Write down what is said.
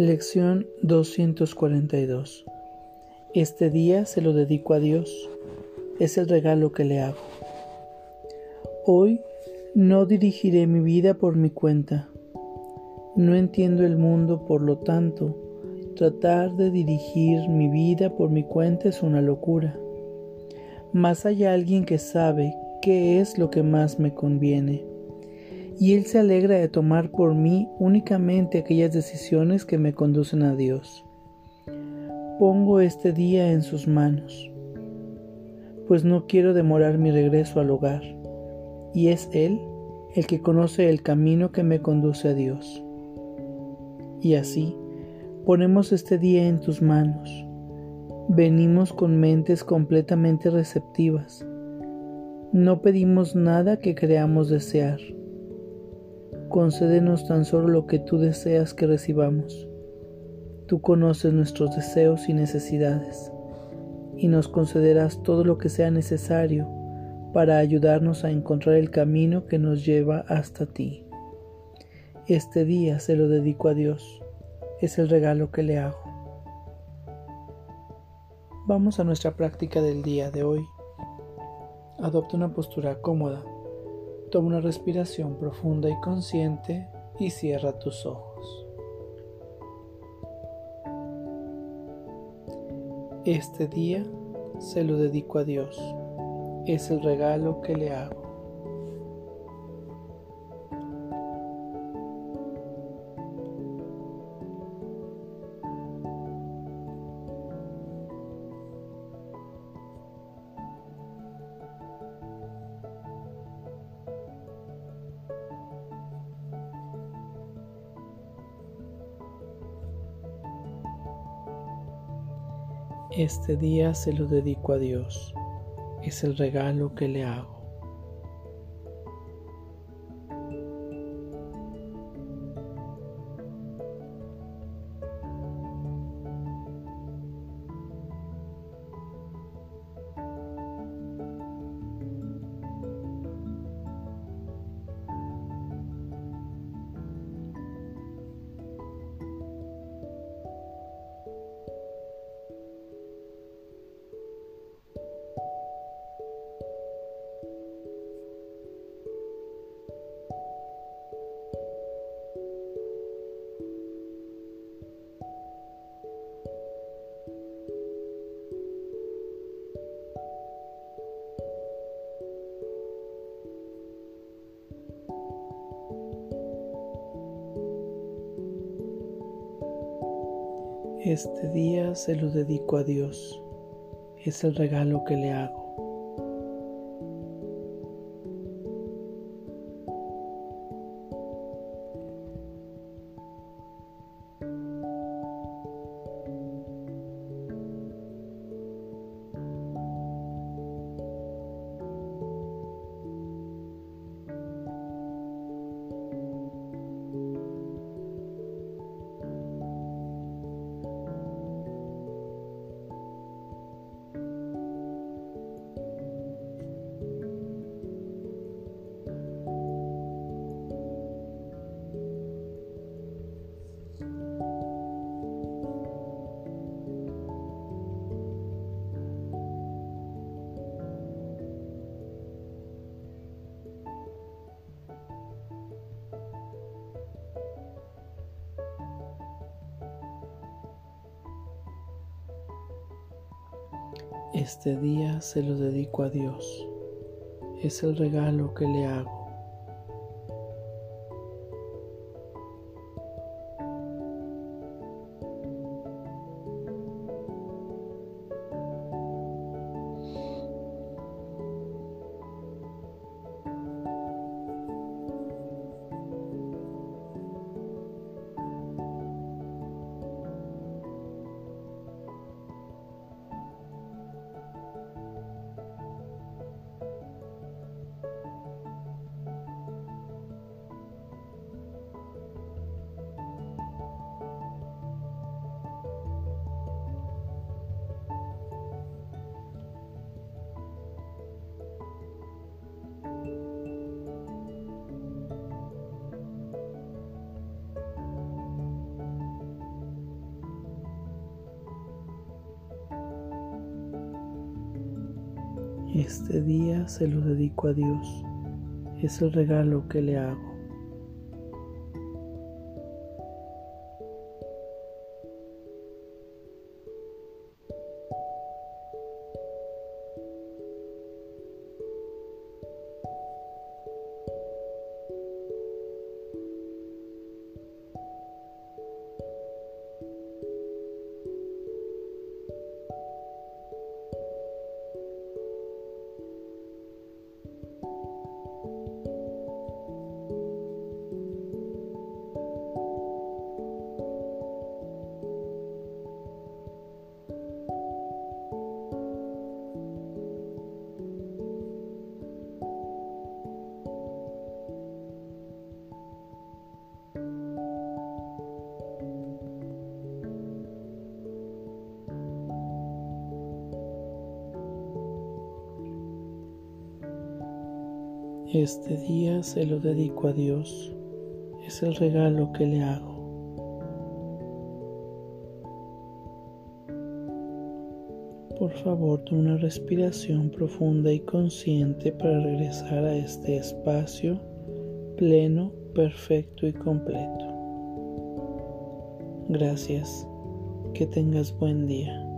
Lección 242 Este día se lo dedico a Dios. Es el regalo que le hago. Hoy no dirigiré mi vida por mi cuenta. No entiendo el mundo, por lo tanto, tratar de dirigir mi vida por mi cuenta es una locura. Mas hay alguien que sabe qué es lo que más me conviene y Él se alegra de tomar por mí únicamente aquellas decisiones que me conducen a Dios. Pongo este día en sus manos, pues no quiero demorar mi regreso al hogar, y es Él el que conoce el camino que me conduce a Dios. Y así, ponemos este día en tus manos. Venimos con mentes completamente receptivas. No pedimos nada que creamos desear concédenos tan solo lo que tú deseas que recibamos. Tú conoces nuestros deseos y necesidades, y nos concederás todo lo que sea necesario para ayudarnos a encontrar el camino que nos lleva hasta ti. Este día se lo dedico a Dios, es el regalo que le hago. Vamos a nuestra práctica del día de hoy. Adopta una postura cómoda Toma una respiración profunda y consciente y cierra tus ojos. Este día se lo dedico a Dios. Es el regalo que le hago. Este día se lo dedico a Dios. Es el regalo que le hago. Este día se lo dedico a Dios. Es el regalo que le hago. Este día se lo dedico a Dios. Es el regalo que le hago. Este día se lo dedico a Dios. Es el regalo que le hago. Este día se lo dedico a Dios. Es el regalo que le hago. Por favor, tome una respiración profunda y consciente para regresar a este espacio pleno, perfecto y completo. Gracias. Que tengas buen día.